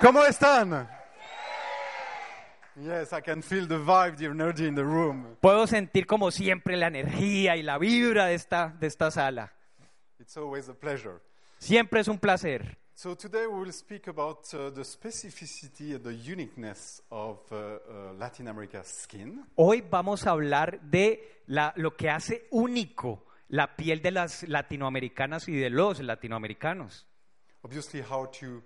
¿Cómo están? Yes, I can feel the vibe, the energy in the room. Puedo sentir como siempre la energía y la vibra de esta, de esta sala. It's always a pleasure. Siempre es un placer. So today we will speak about uh, the specificity and the uniqueness of uh, uh, Latin America's skin. Hoy vamos a hablar de la- lo que hace único la piel de las latinoamericanas y de los latinoamericanos. Obviously, how to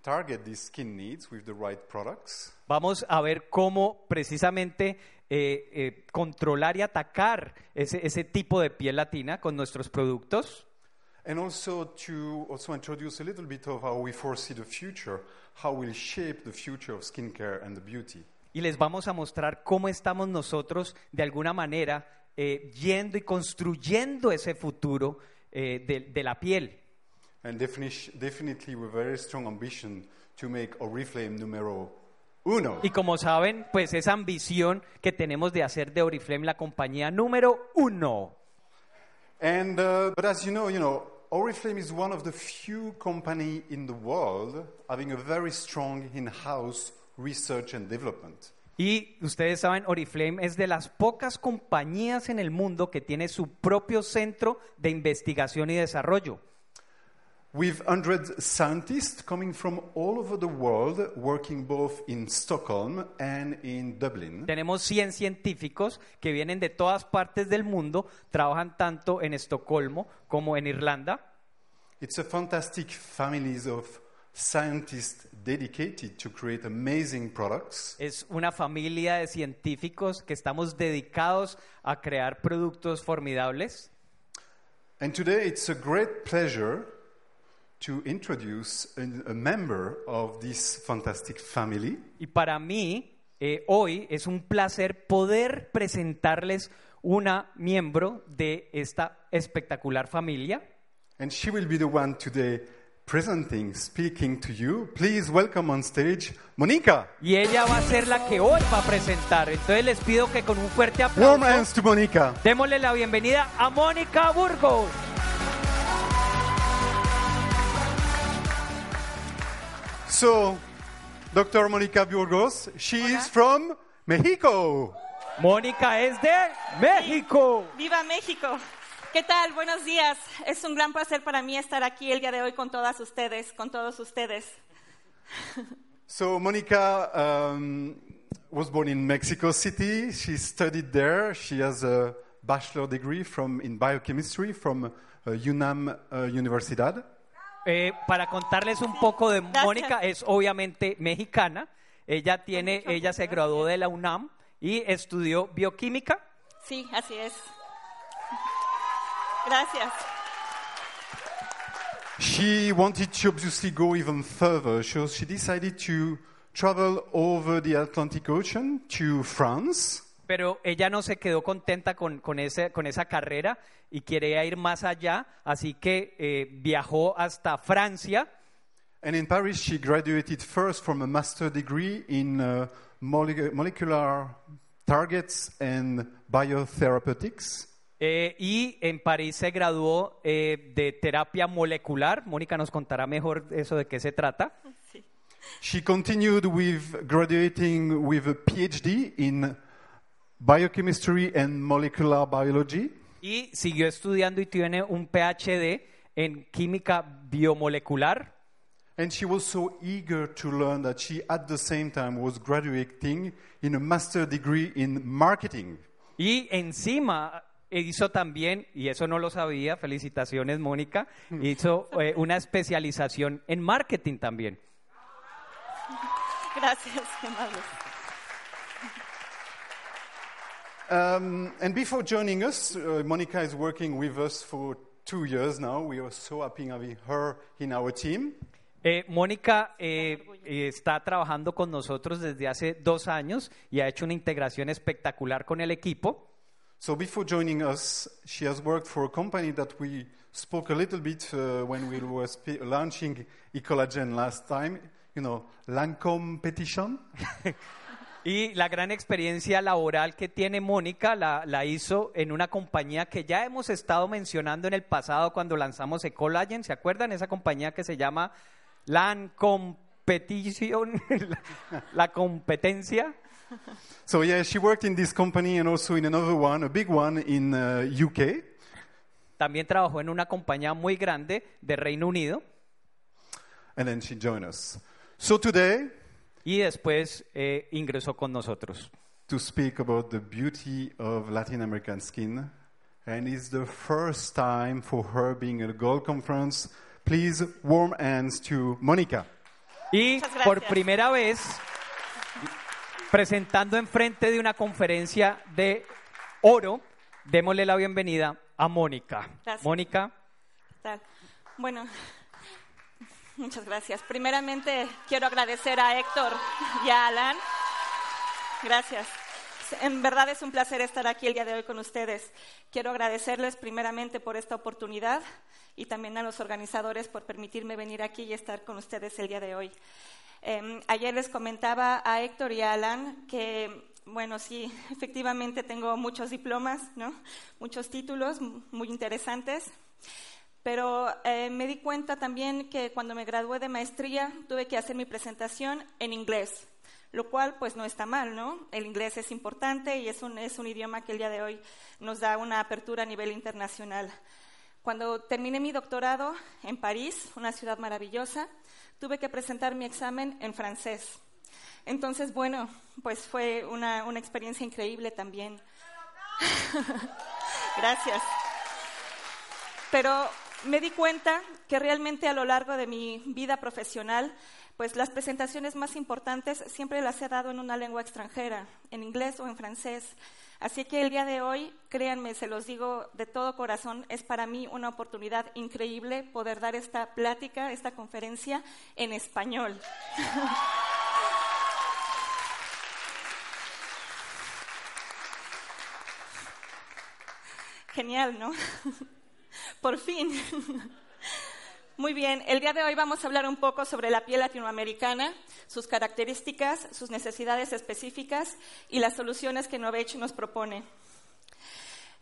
target these skin needs with the right products. Vamos a ver cómo precisamente eh, eh, controlar y atacar ese, ese tipo de piel latina con nuestros productos. And also to also introduce a little bit of how we foresee the future, how we'll shape the future of skincare and the beauty. Y les vamos a mostrar cómo estamos nosotros de alguna manera eh, yendo y construyendo ese futuro eh, de, de la piel. And defini- definitely with very strong ambition to make Oriflame numero uno. Y como saben, pues esa ambición que tenemos de hacer de Oriflame la compañía número uno. And uh, but as you know, you know, Oriflame is one of the few company in the world having a very strong in-house research and development. Y ustedes saben, Oriflame es de las pocas compañías en el mundo que tiene su propio centro de investigación y desarrollo. With 100 scientists coming from all over the world, working both in Stockholm and in Dublin. Tenemos 100 científicos que vienen de todas partes del mundo, trabajan tanto en Estocolmo como en Irlanda. It's a fantastic families of scientists dedicated to create amazing products. Es una familia de científicos que estamos dedicados a crear productos formidables. And today it's a great pleasure to introduce a, a member of this fantastic family. Y para mí, eh, hoy es un placer poder presentarles una miembro de esta espectacular familia. And she will be the one today presenting, speaking to you. Please welcome on stage Monica. Y ella va a ser la que hoy va a presentar. Entonces les pido que con un fuerte Warm aplauso hands to Monica. démosle la bienvenida a Mónica Burgos. So, Dr. Monica Burgos, she is from Mexico. Mónica es de México. ¡Viva México! ¿Qué tal? Buenos días. Es un gran placer para mí estar aquí el día de hoy con todas ustedes, con todos ustedes. So, Monica um, was born in Mexico City. She studied there. She has a bachelor degree from, in biochemistry from uh, UNAM uh, Universidad. Eh, para contarles un poco de Gracias. Mónica, es obviamente mexicana. Ella tiene, ella se graduó de la UNAM y estudió bioquímica. Sí, así es. Gracias. She wanted to obviously go even further, so she decided to travel over the Atlantic Ocean to France. Pero ella no se quedó contenta con, con, ese, con esa carrera y quería ir más allá, así que eh, viajó hasta Francia And in Paris, she graduated first from a master degree in uh, mole- molecular targets and biotherapeutics. eh, y en París se graduó eh, de terapia molecular. Mónica nos contará mejor eso de qué se trata. Sí. She continued with graduating with a PhD in biochemistry and molecular biology. Y siguió estudiando y tiene un PhD en química biomolecular. And she was so eager to learn that she, at the same time, was graduating in a master degree in marketing. Y encima hizo también, y eso no lo sabía, felicitaciones Mónica, hizo eh, una especialización en marketing también. Gracias, Um, and before joining us, uh, Monica is working with us for two years now. We are so happy having her in our team. Eh, Mónica eh, eh, está trabajando con nosotros desde hace dos años y ha hecho una integración espectacular con el equipo. So before joining us, she has worked for a company that we spoke a little bit uh, when we were launching Ecolagen last time. You know, Lancome Petition. Y la gran experiencia laboral que tiene Mónica la, la hizo en una compañía que ya hemos estado mencionando en el pasado cuando lanzamos Ecolagen. ¿Se acuerdan? Esa compañía que se llama LAN Competition, la, la competencia. So yeah, she worked in this company and also in another one, a big one in uh, UK. También trabajó en una compañía muy grande de Reino Unido. And then she joined us. So today, y después eh, ingresó con nosotros. to speak about the beauty of Latin American skin, and it's the first time for her being at a Gold Conference. Please, warm hands to Monica. Y por primera vez, presentando enfrente de una conferencia de oro, démosle la bienvenida a Mónica. Gracias. Mónica, ¿Qué tal? Bueno, muchas gracias. Primeramente quiero agradecer a Héctor y a Alan. Gracias. En verdad es un placer estar aquí el día de hoy con ustedes. Quiero agradecerles primeramente por esta oportunidad y también a los organizadores por permitirme venir aquí y estar con ustedes el día de hoy. Eh, ayer les comentaba a Héctor y a Alan que, bueno, sí, efectivamente tengo muchos diplomas, ¿no? Muchos títulos muy interesantes. Pero eh, me di cuenta también que cuando me gradué de maestría tuve que hacer mi presentación en inglés, lo cual pues no está mal, ¿no? El inglés es importante y es un, es un idioma que el día de hoy nos da una apertura a nivel internacional. Cuando terminé mi doctorado en París, una ciudad maravillosa, tuve que presentar mi examen en francés. Entonces, bueno, pues fue una, una experiencia increíble también. Gracias. Pero me di cuenta que realmente a lo largo de mi vida profesional, pues las presentaciones más importantes siempre las he dado en una lengua extranjera, en inglés o en francés. Así que el día de hoy, créanme, se los digo de todo corazón, es para mí una oportunidad increíble poder dar esta plática, esta conferencia en español. Genial, ¿no? Por fin. Muy bien, el día de hoy vamos a hablar un poco sobre la piel latinoamericana, sus características, sus necesidades específicas y las soluciones que Novech nos propone.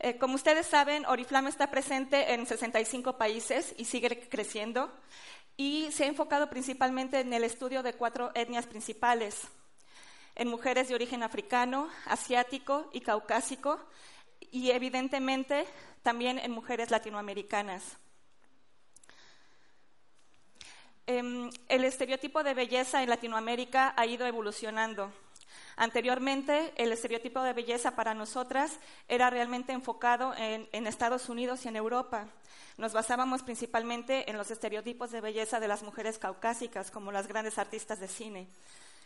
Eh, como ustedes saben, Oriflame está presente en 65 países y sigue creciendo y se ha enfocado principalmente en el estudio de cuatro etnias principales, en mujeres de origen africano, asiático y caucásico y evidentemente también en mujeres latinoamericanas. Em, el estereotipo de belleza en Latinoamérica ha ido evolucionando. Anteriormente, el estereotipo de belleza para nosotras era realmente enfocado en, en Estados Unidos y en Europa. Nos basábamos principalmente en los estereotipos de belleza de las mujeres caucásicas, como las grandes artistas de cine.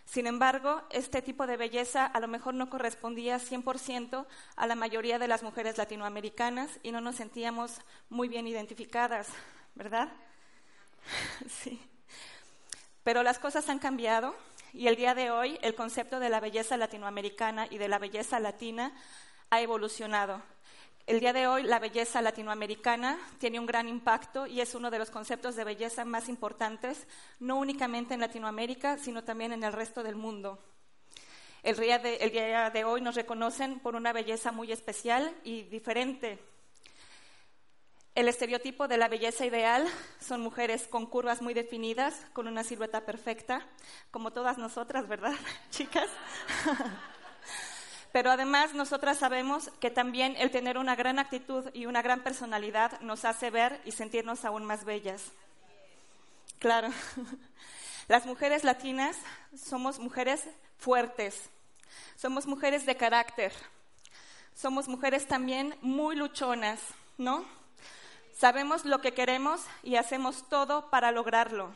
Sin embargo, este tipo de belleza a lo mejor no correspondía 100% a la mayoría de las mujeres latinoamericanas y no nos sentíamos muy bien identificadas, ¿verdad? Sí. Pero las cosas han cambiado y el día de hoy el concepto de la belleza latinoamericana y de la belleza latina ha evolucionado. El día de hoy la belleza latinoamericana tiene un gran impacto y es uno de los conceptos de belleza más importantes, no únicamente en Latinoamérica, sino también en el resto del mundo. El día de, hoy nos reconocen por una belleza muy especial y diferente. El estereotipo de la belleza ideal son mujeres con curvas muy definidas, con una silueta perfecta, como todas nosotras, ¿verdad, chicas? Pero además nosotras sabemos que también el tener una gran actitud y una gran personalidad nos hace ver y sentirnos aún más bellas. Claro. Las mujeres latinas somos mujeres fuertes, somos mujeres de carácter, somos mujeres también muy luchonas, ¿no? Sabemos lo que queremos y hacemos todo para lograrlo.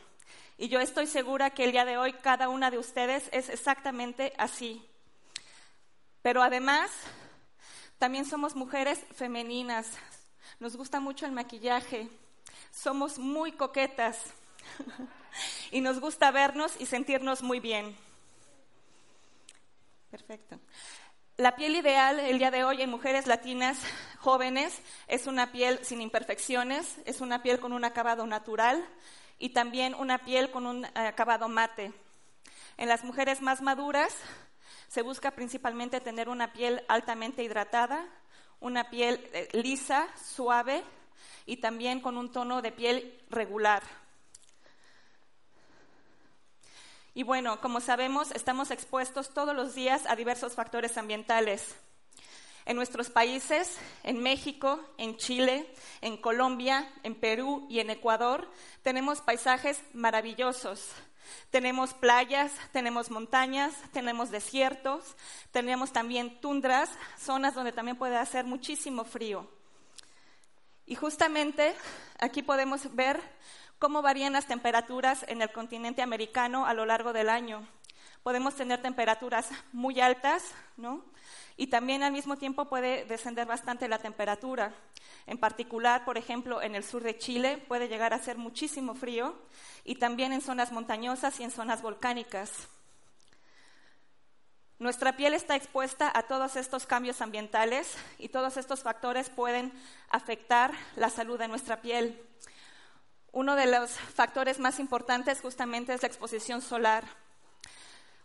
Y yo estoy segura que el día de hoy cada una de ustedes es exactamente así. Pero además, también somos mujeres femeninas. Nos gusta mucho el maquillaje. Somos muy coquetas. y nos gusta vernos y sentirnos muy bien. Perfecto. La piel ideal el día de hoy en mujeres latinas jóvenes es una piel sin imperfecciones, es una piel con un acabado natural y también una piel con un acabado mate. En las mujeres más maduras Se busca principalmente tener una piel altamente hidratada, una piel eh, lisa, suave y también con un tono de piel regular. Y bueno, como sabemos, estamos expuestos todos los días a diversos factores ambientales. En nuestros países, en México, en Chile, en Colombia, en Perú y en Ecuador, tenemos paisajes maravillosos. Tenemos playas, tenemos montañas, tenemos desiertos, tenemos también tundras, zonas donde también puede hacer muchísimo frío. Y justamente aquí podemos ver cómo varían las temperaturas en el continente americano a lo largo del año. Podemos tener temperaturas muy altas, ¿no? Y también al mismo tiempo puede descender bastante la temperatura. En particular, por ejemplo, en el sur de Chile puede llegar a ser muchísimo frío y también en zonas montañosas y en zonas volcánicas. Nuestra piel está expuesta a todos estos cambios ambientales y todos estos factores pueden afectar la salud de nuestra piel. Uno de los factores más importantes justamente es la exposición solar.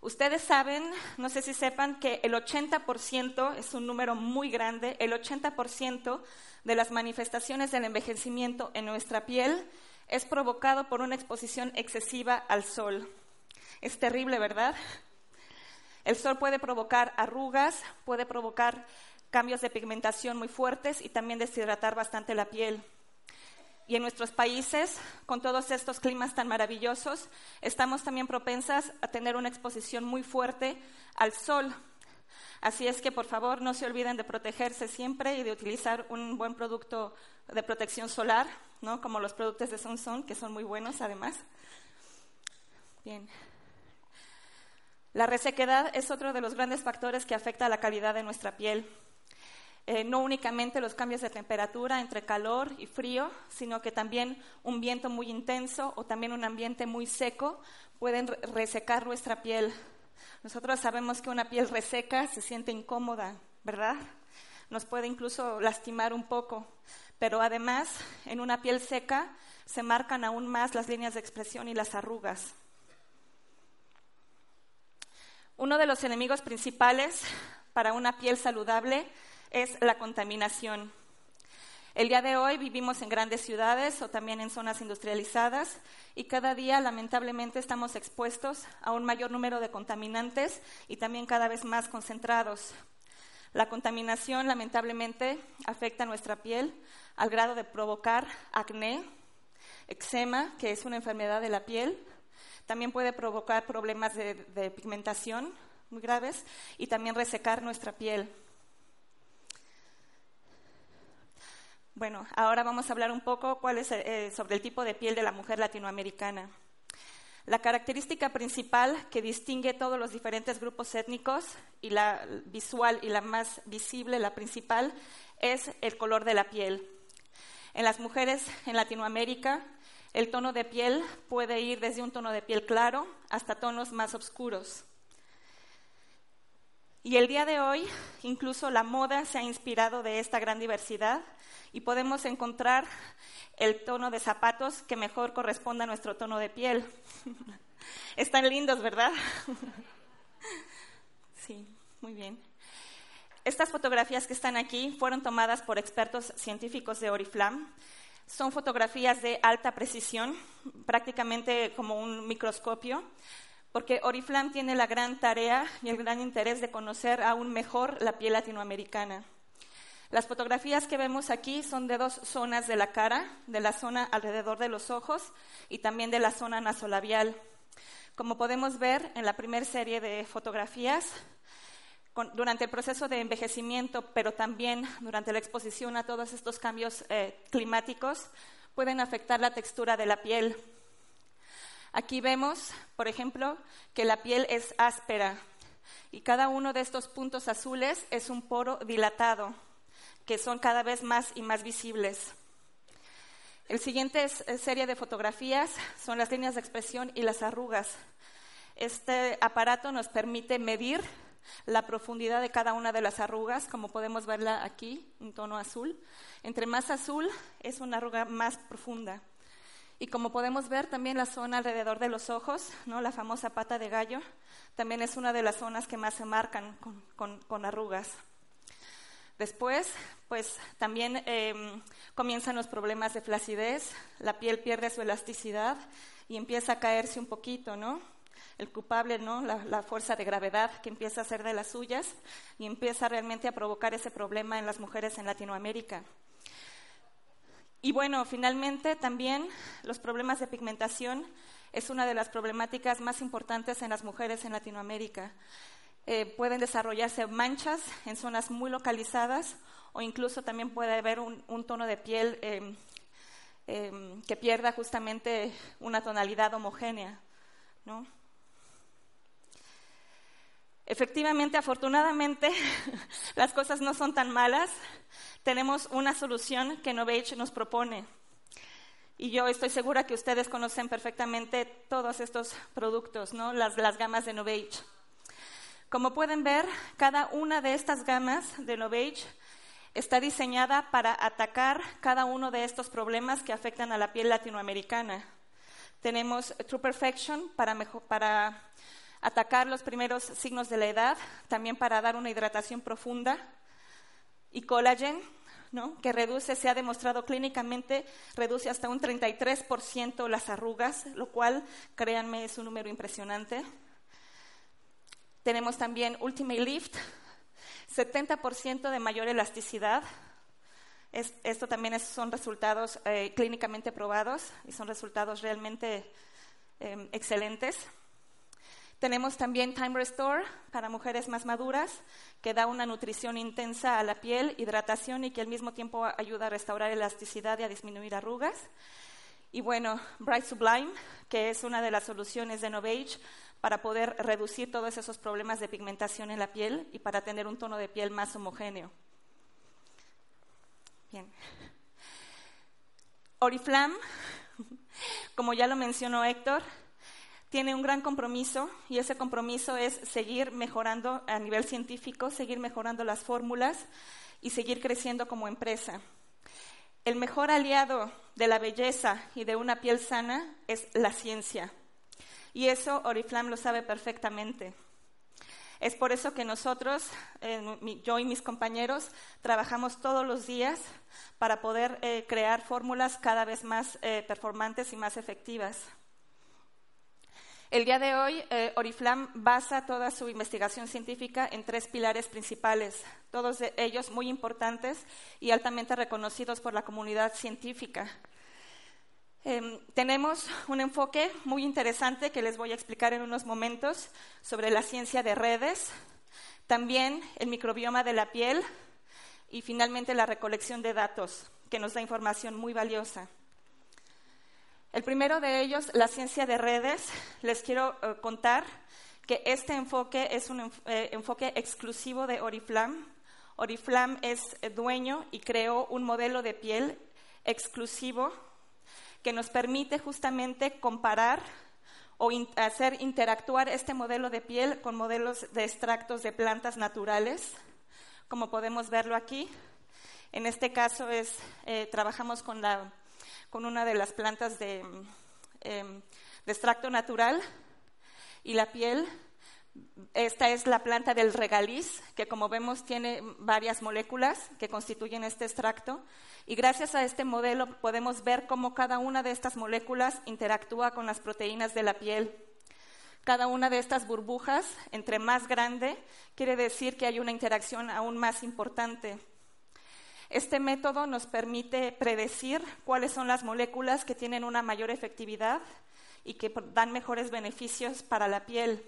Ustedes saben, no sé si sepan, que el 80% es un número muy grande, el 80% de las manifestaciones del envejecimiento en nuestra piel es provocado por una exposición excesiva al sol. Es terrible, ¿verdad? El sol puede provocar arrugas, puede provocar cambios de pigmentación muy fuertes y también deshidratar bastante la piel. Y en nuestros países, con todos estos climas tan maravillosos, estamos también propensas a tener una exposición muy fuerte al sol. Así es que, por favor, no se olviden de protegerse siempre y de utilizar un buen producto de protección solar, ¿no? como los productos de Sunsun, que son muy buenos además. Bien. La resequedad es otro de los grandes factores que afecta a la calidad de nuestra piel. Eh, no únicamente los cambios de temperatura entre calor y frío, sino que también un viento muy intenso o también un ambiente muy seco pueden resecar nuestra piel. Nosotros sabemos que una piel reseca se siente incómoda, ¿verdad? Nos puede incluso lastimar un poco, pero además en una piel seca se marcan aún más las líneas de expresión y las arrugas. Uno de los enemigos principales para una piel saludable es la contaminación. El día de hoy vivimos en grandes ciudades o también en zonas industrializadas y cada día lamentablemente estamos expuestos a un mayor número de contaminantes y también cada vez más concentrados. La contaminación lamentablemente afecta nuestra piel al grado de provocar acné, eczema, que es una enfermedad de la piel. También puede provocar problemas de, de pigmentación muy graves y también resecar nuestra piel. Bueno, ahora vamos a hablar un poco cuál es, eh, sobre el tipo de piel de la mujer latinoamericana. La característica principal que distingue todos los diferentes grupos étnicos y la visual y la más visible, la principal, es el color de la piel. En las mujeres en Latinoamérica, el tono de piel puede ir desde un tono de piel claro hasta tonos más oscuros. Y el día de hoy, incluso la moda se ha inspirado de esta gran diversidad y podemos encontrar el tono de zapatos que mejor corresponde a nuestro tono de piel. Están lindos, ¿verdad? Sí, muy bien. Estas fotografías que están aquí fueron tomadas por expertos científicos de Oriflam. Son fotografías de alta precisión, prácticamente como un microscopio porque Oriflam tiene la gran tarea y el gran interés de conocer aún mejor la piel latinoamericana. Las fotografías que vemos aquí son de dos zonas de la cara, de la zona alrededor de los ojos y también de la zona nasolabial. Como podemos ver en la primera serie de fotografías, durante el proceso de envejecimiento, pero también durante la exposición a todos estos cambios eh, climáticos, pueden afectar la textura de la piel, Aquí vemos, por ejemplo, que la piel es áspera y cada uno de estos puntos azules es un poro dilatado, que son cada vez más y más visibles. El siguiente eh, serie de fotografías son las líneas de expresión y las arrugas. Este aparato nos permite medir la profundidad de cada una de las arrugas, como podemos verla aquí, en tono azul. Entre más azul es una arruga más profunda. Y como podemos ver, también la zona alrededor de los ojos, ¿no? la famosa pata de gallo, también es una de las zonas que más se marcan con, arrugas. Después, pues también em, comienzan los problemas de flacidez, la piel pierde su elasticidad y empieza a caerse un poquito, ¿no? El culpable, ¿no? La, la, fuerza de gravedad que empieza a hacer de las suyas y empieza realmente a provocar ese problema en las mujeres en Latinoamérica. Y bueno, finalmente también los problemas de pigmentación es una de las problemáticas más importantes en las mujeres en Latinoamérica. Eh, pueden desarrollarse manchas en zonas muy localizadas o incluso también puede haber un, tono de piel em, em, que pierda justamente una tonalidad homogénea. Efectivamente, afortunadamente, las cosas no son tan malas tenemos una solución que Novage nos propone. Y yo estoy segura que ustedes conocen perfectamente todos estos productos, ¿no? las, las gamas de Novage. Como pueden ver, cada una de estas gamas de Novage está diseñada para atacar cada uno de estos problemas que afectan a la piel latinoamericana. Tenemos True Perfection para, para atacar los primeros signos de la edad, también para dar una hidratación profunda y collagen, ¿no? que reduce, se ha demostrado clínicamente, reduce hasta un 33% las arrugas, lo cual, créanme, es un número impresionante. Tenemos también Ultimate Lift, 70% de mayor elasticidad. esto también son resultados eh, clínicamente probados y son resultados realmente eh, excelentes. Tenemos también Time Restore para mujeres más maduras, que da una nutrición intensa a la piel, hidratación y que al mismo tiempo ayuda a restaurar elasticidad y a disminuir arrugas. Y bueno, Bright Sublime, que es una de las soluciones de Novage para poder reducir todos esos problemas de pigmentación en la piel y para tener un tono de piel más homogéneo. Bien. Oriflam, como ya lo mencionó Héctor, tiene un gran compromiso y ese compromiso es seguir mejorando a nivel científico, seguir mejorando las fórmulas y seguir creciendo como empresa. El mejor aliado de la belleza y de una piel sana es la ciencia. Y eso Oriflam lo sabe perfectamente. Es por eso que nosotros, yo y mis compañeros, trabajamos todos los días para poder eh, crear fórmulas cada vez más eh, performantes y más efectivas. El día de hoy, eh, Oriflam basa toda su investigación científica en tres pilares principales, todos ellos muy importantes y altamente reconocidos por la comunidad científica. Em, tenemos un enfoque muy interesante que les voy a explicar en unos momentos sobre la ciencia de redes, también el microbioma de la piel y finalmente la recolección de datos, que nos da información muy valiosa. El primero de ellos, la ciencia de redes. Les quiero eh, contar que este enfoque es un eh, enfoque exclusivo de Oriflam. Oriflam es dueño y creó un modelo de piel exclusivo que nos permite justamente comparar o hacer interactuar este modelo de piel con modelos de extractos de plantas naturales, como podemos verlo aquí. En este caso es, eh, trabajamos con la con una de las plantas de, em, extracto natural y la piel. Esta es la planta del regaliz, que como vemos tiene varias moléculas que constituyen este extracto. Y gracias a este modelo podemos ver cómo cada una de estas moléculas interactúa con las proteínas de la piel. Cada una de estas burbujas, entre más grande, quiere decir que hay una interacción aún más importante. Este método nos permite predecir cuáles son las moléculas que tienen una mayor efectividad y que dan mejores beneficios para la piel.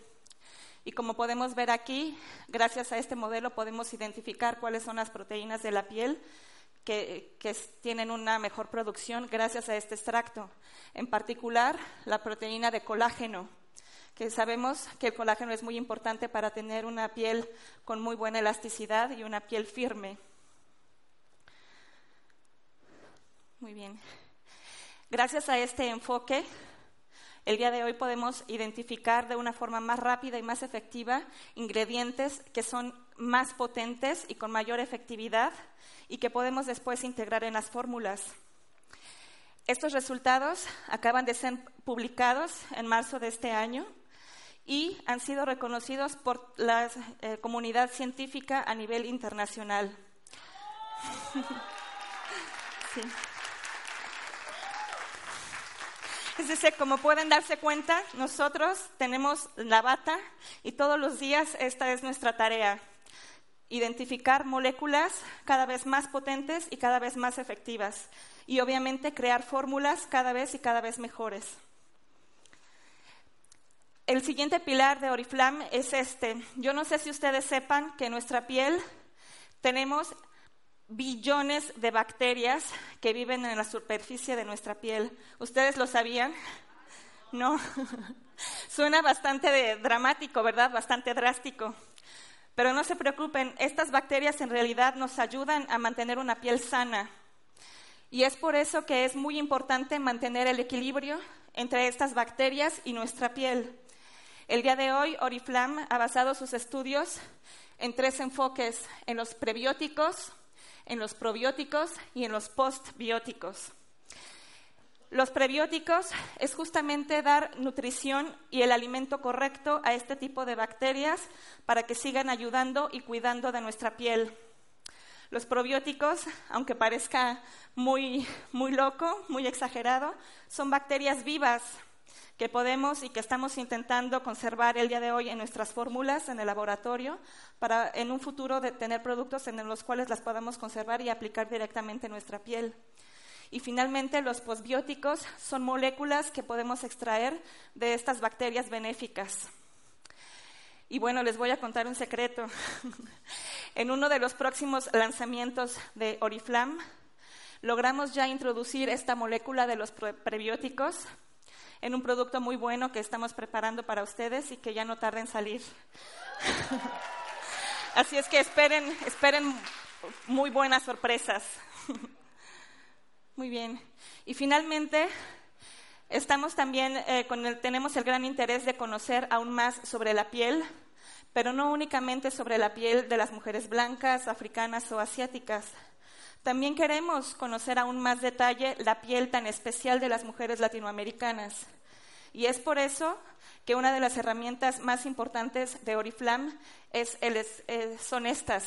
Y como podemos ver aquí, gracias a este modelo podemos identificar cuáles son las proteínas de la piel que, tienen una mejor producción gracias a este extracto. En particular, la proteína de colágeno, que sabemos que el colágeno es muy importante para tener una piel con muy buena elasticidad y una piel firme. Muy bien. Gracias a este enfoque, el día de hoy podemos identificar de una forma más rápida y más efectiva ingredientes que son más potentes y con mayor efectividad y que podemos después integrar en las fórmulas. Estos resultados acaban de ser publicados en marzo de este año y han sido reconocidos por la eh, comunidad científica a nivel internacional. sí. Es decir, como pueden darse cuenta, nosotros tenemos la bata y todos los días esta es nuestra tarea, identificar moléculas cada vez más potentes y cada vez más efectivas y obviamente crear fórmulas cada vez y cada vez mejores. El siguiente pilar de Oriflam es este. Yo no sé si ustedes sepan que en nuestra piel tenemos billones de bacterias que viven en la superficie de nuestra piel. ¿Ustedes lo sabían? No. Suena bastante dramático, ¿verdad? Bastante drástico. Pero no se preocupen, estas bacterias en realidad nos ayudan a mantener una piel sana. Y es por eso que es muy importante mantener el equilibrio entre estas bacterias y nuestra piel. El día de hoy, Oriflam ha basado sus estudios en tres enfoques, en los prebióticos, en los probióticos y en los postbióticos. Los prebióticos es justamente dar nutrición y el alimento correcto a este tipo de bacterias para que sigan ayudando y cuidando de nuestra piel. Los probióticos, aunque parezca muy, muy loco, muy exagerado, son bacterias vivas que podemos y que estamos intentando conservar el día de hoy en nuestras fórmulas en el laboratorio para en un futuro tener productos en los cuales las podamos conservar y aplicar directamente en nuestra piel. Y finalmente, los posbióticos son moléculas que podemos extraer de estas bacterias benéficas. Y bueno, les voy a contar un secreto. en uno de los próximos lanzamientos de Oriflam, logramos ya introducir esta molécula de los prebióticos en un producto muy bueno que estamos preparando para ustedes y que ya no tarda en salir. Así es que esperen, esperen muy buenas sorpresas. Muy bien. Y finalmente, estamos también eh, con el, tenemos el gran interés de conocer aún más sobre la piel, pero no únicamente sobre la piel de las mujeres blancas, africanas o asiáticas. También queremos conocer aún más detalle la piel tan especial de las mujeres latinoamericanas. Y es por eso que una de las herramientas más importantes de Oriflam es eh, son estas.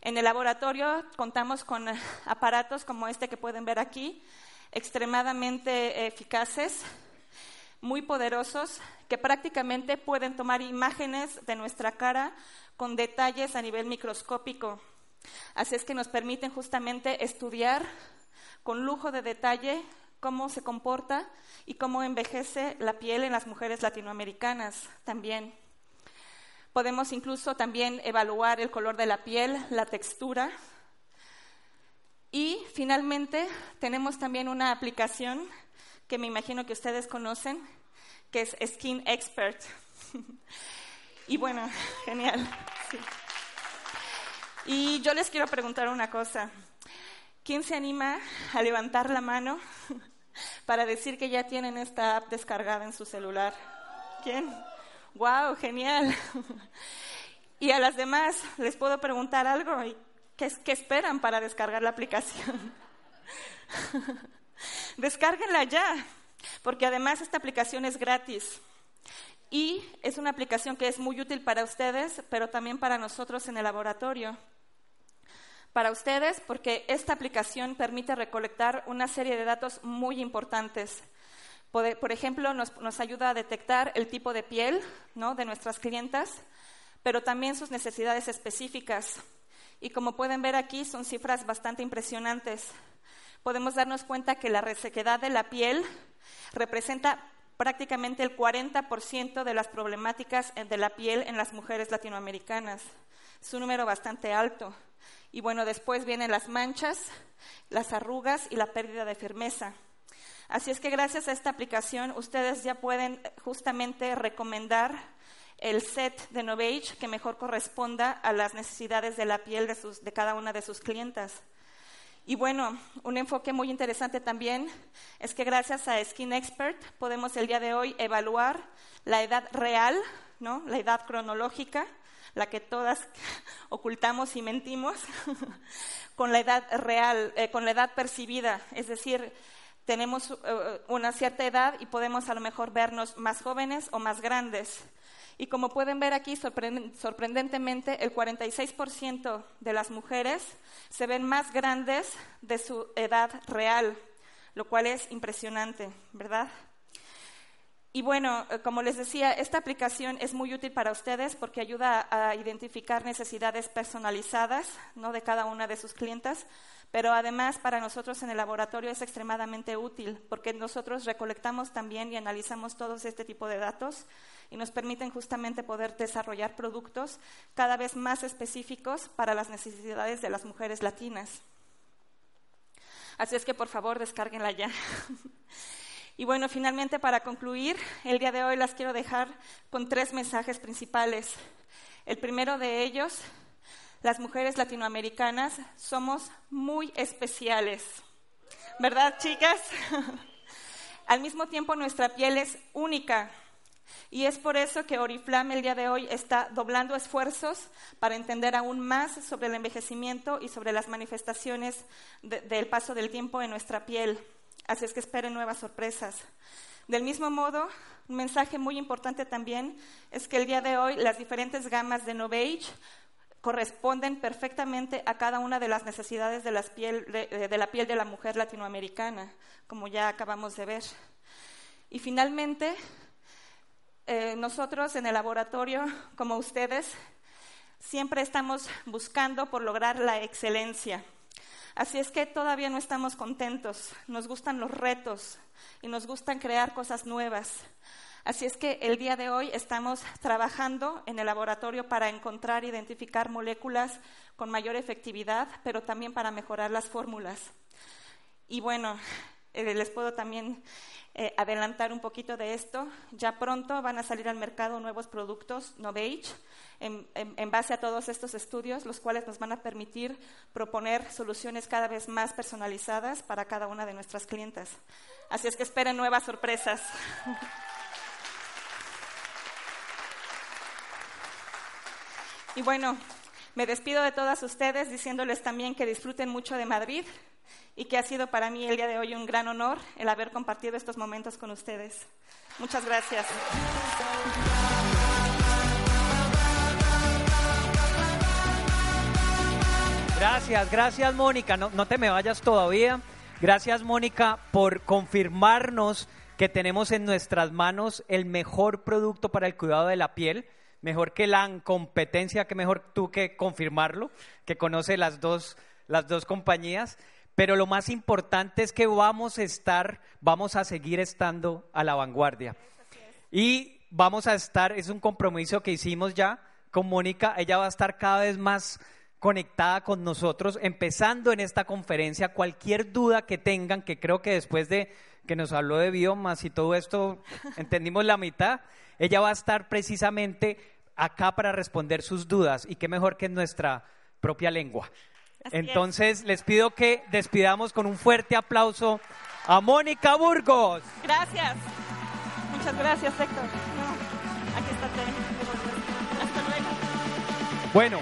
En el laboratorio contamos con aparatos como este que pueden ver aquí, extremadamente eficaces, muy poderosos, que prácticamente pueden tomar imágenes de nuestra cara con detalles a nivel microscópico. Así es que nos permiten justamente estudiar con lujo de detalle cómo se comporta y cómo envejece la piel en las mujeres latinoamericanas también. Podemos incluso también evaluar el color de la piel, la textura. Y finalmente tenemos también una aplicación que me imagino que ustedes conocen, que es Skin Expert. y bueno, genial. Y yo les quiero preguntar una cosa. ¿Quién se anima a levantar la mano para decir que ya tienen esta app descargada en su celular? ¿Quién? ¡Wow! Genial. Y a las demás les puedo preguntar algo. ¿Qué, qué esperan para descargar la aplicación? Descárguenla ya, porque además esta aplicación es gratis. Y es una aplicación que es muy útil para ustedes, pero también para nosotros en el laboratorio. Para ustedes, porque esta aplicación permite recolectar una serie de datos muy importantes. Por, ejemplo, nos, ayuda a detectar el tipo de piel de nuestras clientas, pero también sus necesidades específicas. Y como pueden ver aquí, son cifras bastante impresionantes. Podemos darnos cuenta que la resequedad de la piel representa prácticamente el 40% de las problemáticas de la piel en las mujeres latinoamericanas. Es un número bastante alto. Y bueno, después vienen las manchas, las arrugas y la pérdida de firmeza. Así es que gracias a esta aplicación ustedes ya pueden justamente recomendar el set de Novage que mejor corresponda a las necesidades de la piel de, de cada una de sus clientas. Y bueno, un enfoque muy interesante también es que gracias a Skin Expert podemos el día de hoy evaluar la edad real, ¿no? la edad cronológica la que todas ocultamos y mentimos, con la edad real, eh, con la edad percibida. Es decir, tenemos eh, una cierta edad y podemos a lo mejor vernos más jóvenes o más grandes. Y como pueden ver aquí, sorprendentemente, el 46% de las mujeres se ven más grandes de su edad real, lo cual es impresionante, ¿verdad? Y bueno, eh, como les decía, esta aplicación es muy útil para ustedes porque ayuda a identificar necesidades personalizadas ¿no? de cada una de sus clientas, pero además para nosotros en el laboratorio es extremadamente útil porque nosotros recolectamos también y analizamos todos este tipo de datos y nos permiten justamente poder desarrollar productos cada vez más específicos para las necesidades de las mujeres latinas. Así es que por favor descárguenla ya. Y bueno, finalmente para concluir, el día de hoy las quiero dejar con tres mensajes principales. El primero de ellos, las mujeres latinoamericanas somos muy especiales. ¿Verdad, chicas? Al mismo tiempo, nuestra piel es única. Y es por eso que Oriflame el día de hoy está doblando esfuerzos para entender aún más sobre el envejecimiento y sobre las manifestaciones del paso del tiempo en nuestra piel. Así es que esperen nuevas sorpresas. Del mismo modo, un mensaje muy importante también es que el día de hoy las diferentes gamas de Novage corresponden perfectamente a cada una de las necesidades de, de, la piel de la mujer latinoamericana, como ya acabamos de ver. Y finalmente, eh, nosotros en el laboratorio, como ustedes, siempre estamos buscando por lograr la excelencia. Así es que todavía no estamos contentos, nos gustan los retos y nos gustan crear cosas nuevas. Así es que el día de hoy estamos trabajando en el laboratorio para encontrar e identificar moléculas con mayor efectividad, pero también para mejorar las fórmulas. Y bueno, eh, les puedo también eh, adelantar un poquito de esto. Ya pronto van a salir al mercado nuevos productos Novage en, base a todos estos estudios, los cuales nos van a permitir proponer soluciones cada vez más personalizadas para cada una de nuestras clientas. Así es que esperen nuevas sorpresas. y bueno, me despido de todas ustedes diciéndoles también que disfruten mucho de Madrid y que ha sido para mí el día de hoy un gran honor el haber compartido estos momentos con ustedes. Muchas gracias. Gracias, gracias Mónica. No, te me vayas todavía. Gracias Mónica por confirmarnos que tenemos en nuestras manos el mejor producto para el cuidado de la piel, mejor que la competencia, que mejor tú que confirmarlo, que conoce las dos, las dos compañías. Pero lo más importante es que vamos a estar, vamos a seguir estando a la vanguardia. Y vamos a estar, es un compromiso que hicimos ya con Mónica, ella va a estar cada vez más conectada con nosotros, empezando en esta conferencia. Cualquier duda que tengan, que creo que después de que nos habló de biomas y todo esto, entendimos la mitad, ella va a estar precisamente acá para responder sus dudas y qué mejor que en nuestra propia lengua. Entonces, les pido que despidamos con un fuerte aplauso a Mónica Burgos. Gracias. Muchas gracias, Héctor. aquí está. Hasta luego. Bueno.